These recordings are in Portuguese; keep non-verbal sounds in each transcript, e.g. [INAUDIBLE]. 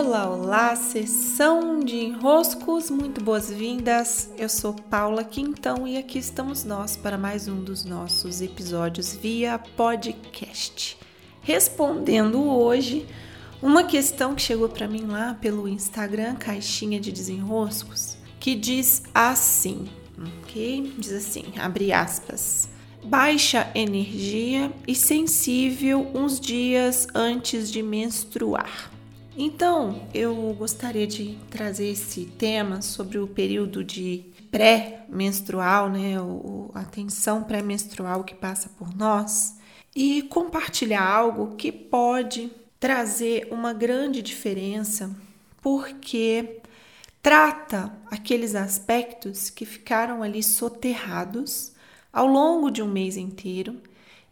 Olá, olá, sessão de enroscos, muito boas-vindas. Eu sou Paula Quintão e aqui estamos nós para mais um dos nossos episódios via podcast. Respondendo hoje uma questão que chegou para mim lá pelo Instagram, caixinha de desenroscos, que diz assim, ok? Diz assim, abre aspas. Baixa energia e sensível uns dias antes de menstruar. Então, eu gostaria de trazer esse tema sobre o período de pré-menstrual, né, a tensão pré-menstrual que passa por nós e compartilhar algo que pode trazer uma grande diferença, porque trata aqueles aspectos que ficaram ali soterrados ao longo de um mês inteiro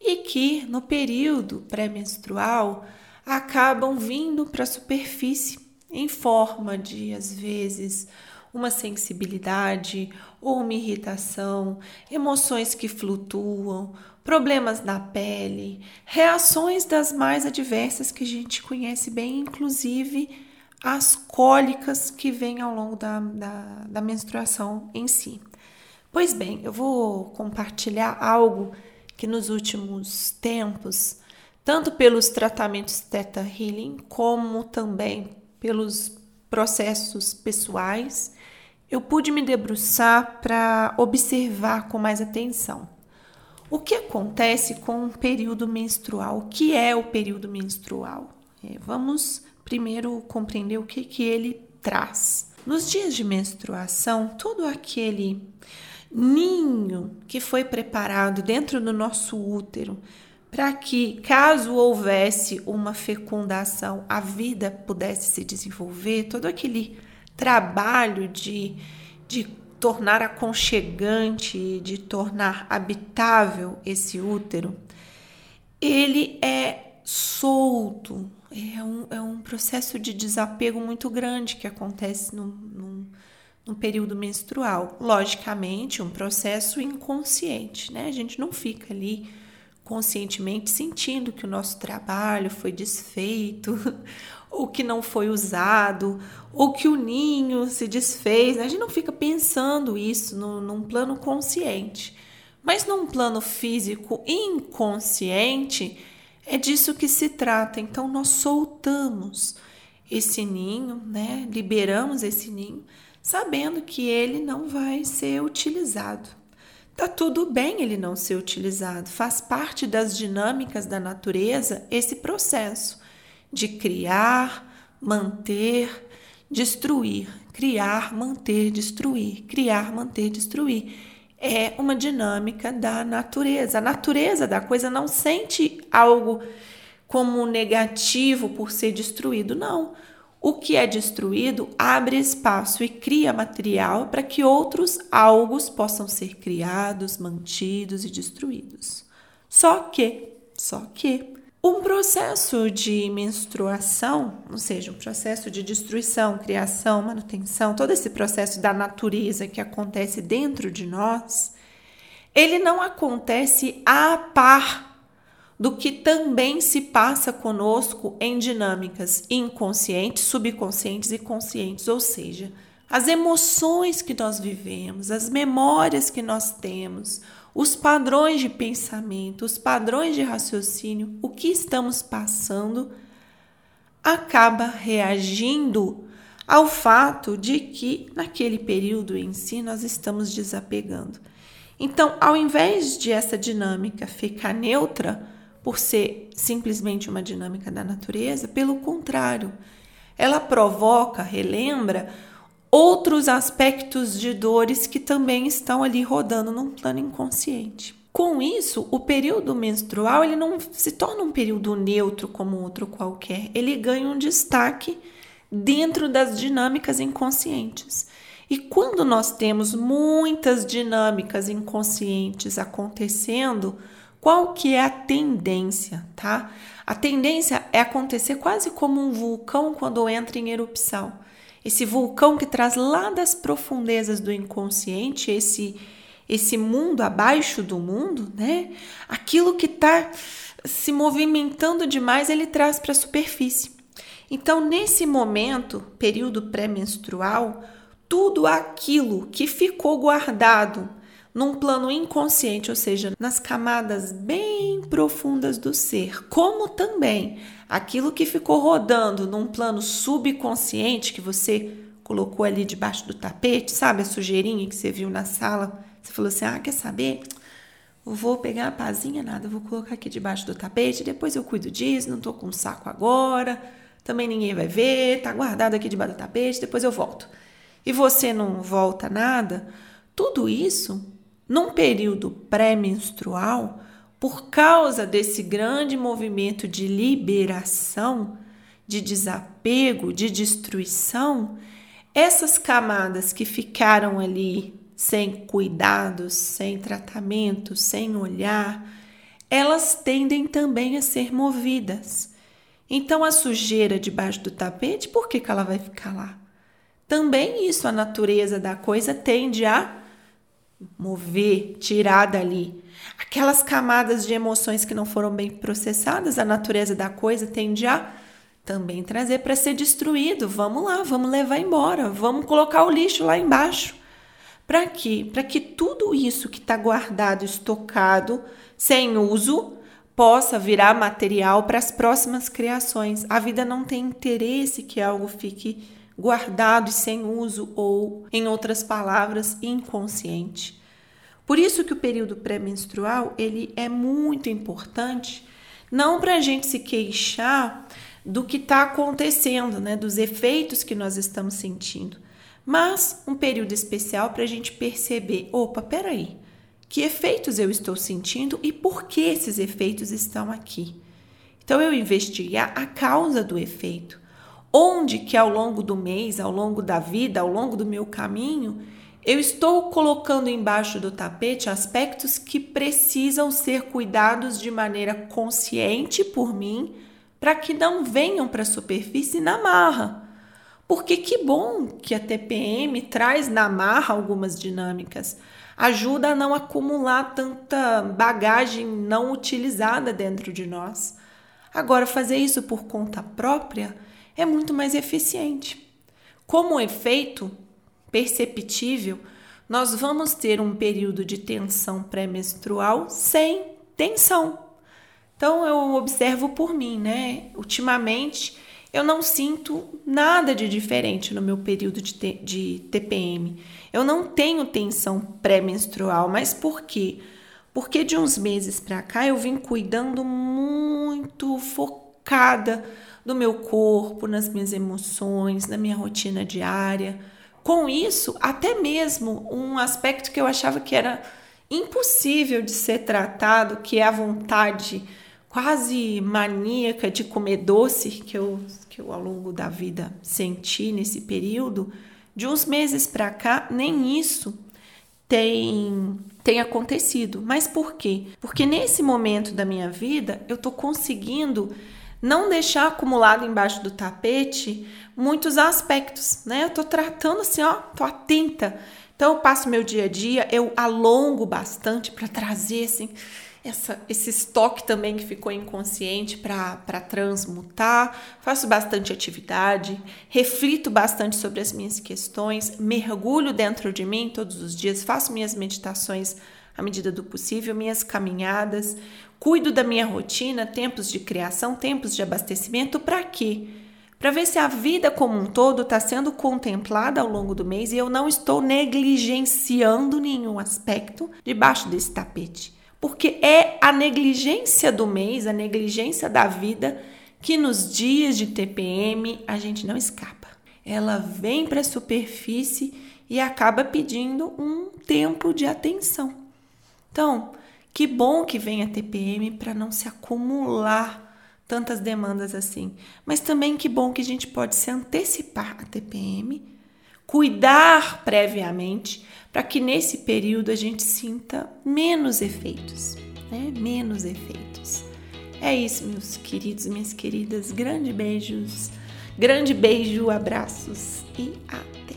e que no período pré-menstrual acabam vindo para a superfície em forma de, às vezes, uma sensibilidade ou uma irritação, emoções que flutuam, problemas na pele, reações das mais adversas que a gente conhece bem, inclusive as cólicas que vêm ao longo da, da, da menstruação em si. Pois bem, eu vou compartilhar algo que nos últimos tempos tanto pelos tratamentos Theta Healing, como também pelos processos pessoais, eu pude me debruçar para observar com mais atenção. O que acontece com o período menstrual? O que é o período menstrual? É, vamos primeiro compreender o que, que ele traz. Nos dias de menstruação, todo aquele ninho que foi preparado dentro do nosso útero para que, caso houvesse uma fecundação, a vida pudesse se desenvolver, todo aquele trabalho de, de tornar aconchegante, de tornar habitável esse útero, ele é solto, é um, é um processo de desapego muito grande que acontece no, no, período menstrual. Logicamente, um processo inconsciente, né? A gente não fica ali conscientemente sentindo que o nosso trabalho foi desfeito, [LAUGHS] ou que não foi usado, ou que o ninho se desfez. A gente não fica pensando isso no, num plano consciente. Mas num plano físico inconsciente, é disso que se trata. Então, nós soltamos esse ninho, né? liberamos esse ninho, sabendo que ele não vai ser utilizado. Tá tudo bem ele não ser utilizado, faz parte das dinâmicas da natureza esse processo de criar, manter, destruir, criar, manter, destruir, criar, manter, destruir. É uma dinâmica da natureza. A natureza da coisa não sente algo como negativo por ser destruído, não. O que é destruído abre espaço e cria material para que outros algos possam ser criados, mantidos e destruídos. Só que, só que, um processo de menstruação, ou seja, um processo de destruição, criação, manutenção, todo esse processo da natureza que acontece dentro de nós, ele não acontece a par do que também se passa conosco em dinâmicas inconscientes, subconscientes e conscientes, ou seja, as emoções que nós vivemos, as memórias que nós temos, os padrões de pensamento, os padrões de raciocínio, o que estamos passando, acaba reagindo ao fato de que naquele período em si nós estamos desapegando. Então, ao invés de essa dinâmica ficar neutra, por ser simplesmente uma dinâmica da natureza, pelo contrário, ela provoca, relembra outros aspectos de dores que também estão ali rodando num plano inconsciente. Com isso, o período menstrual ele não se torna um período neutro como outro qualquer, ele ganha um destaque dentro das dinâmicas inconscientes. E quando nós temos muitas dinâmicas inconscientes acontecendo, qual que é a tendência, tá? A tendência é acontecer quase como um vulcão quando entra em erupção. Esse vulcão que traz lá das profundezas do inconsciente esse esse mundo abaixo do mundo, né? Aquilo que está se movimentando demais, ele traz para a superfície. Então, nesse momento, período pré-menstrual, tudo aquilo que ficou guardado num plano inconsciente, ou seja, nas camadas bem profundas do ser, como também aquilo que ficou rodando num plano subconsciente que você colocou ali debaixo do tapete, sabe a sujeirinha que você viu na sala? Você falou assim: "Ah, quer saber? vou pegar a pazinha nada, vou colocar aqui debaixo do tapete, depois eu cuido disso, não tô com saco agora, também ninguém vai ver, tá guardado aqui debaixo do tapete, depois eu volto." E você não volta nada? Tudo isso num período pré-menstrual, por causa desse grande movimento de liberação, de desapego, de destruição, essas camadas que ficaram ali sem cuidados, sem tratamento, sem olhar, elas tendem também a ser movidas. Então a sujeira debaixo do tapete, por que, que ela vai ficar lá? Também isso, a natureza da coisa tende a mover, tirar dali. Aquelas camadas de emoções que não foram bem processadas, a natureza da coisa tende a também trazer para ser destruído. Vamos lá, vamos levar embora, vamos colocar o lixo lá embaixo. Para quê? Para que tudo isso que está guardado, estocado, sem uso, possa virar material para as próximas criações. A vida não tem interesse que algo fique guardado e sem uso ou, em outras palavras, inconsciente. Por isso que o período pré-menstrual ele é muito importante, não para a gente se queixar do que está acontecendo, né, dos efeitos que nós estamos sentindo, mas um período especial para a gente perceber, opa, peraí, que efeitos eu estou sentindo e por que esses efeitos estão aqui. Então eu investigar a causa do efeito onde que ao longo do mês, ao longo da vida, ao longo do meu caminho, eu estou colocando embaixo do tapete aspectos que precisam ser cuidados de maneira consciente por mim, para que não venham para a superfície na marra. Porque que bom que a TPM traz na marra algumas dinâmicas, ajuda a não acumular tanta bagagem não utilizada dentro de nós. Agora, fazer isso por conta própria é muito mais eficiente. Como efeito perceptível, nós vamos ter um período de tensão pré-menstrual sem tensão. Então eu observo por mim, né? Ultimamente eu não sinto nada de diferente no meu período de, de TPM. Eu não tenho tensão pré-menstrual, mas por quê? Porque de uns meses para cá eu vim cuidando muito focada do meu corpo, nas minhas emoções, na minha rotina diária. Com isso, até mesmo um aspecto que eu achava que era impossível de ser tratado, que é a vontade quase maníaca de comer doce que eu, que eu ao longo da vida senti nesse período, de uns meses para cá, nem isso tem, tem acontecido. Mas por quê? Porque nesse momento da minha vida eu estou conseguindo não deixar acumulado embaixo do tapete muitos aspectos, né? Eu tô tratando assim, ó, tô atenta. Então eu passo meu dia a dia, eu alongo bastante para trazer assim essa, esse estoque também que ficou inconsciente para transmutar. Faço bastante atividade, reflito bastante sobre as minhas questões, mergulho dentro de mim todos os dias, faço minhas meditações à medida do possível, minhas caminhadas, cuido da minha rotina, tempos de criação, tempos de abastecimento, para quê? Para ver se a vida como um todo está sendo contemplada ao longo do mês e eu não estou negligenciando nenhum aspecto debaixo desse tapete. Porque é a negligência do mês, a negligência da vida, que nos dias de TPM a gente não escapa. Ela vem para a superfície e acaba pedindo um tempo de atenção. Então, que bom que vem a TPM para não se acumular tantas demandas assim. Mas também que bom que a gente pode se antecipar a TPM, cuidar previamente para que nesse período a gente sinta menos efeitos, né? Menos efeitos. É isso, meus queridos minhas queridas. Grande beijos, grande beijo, abraços e até.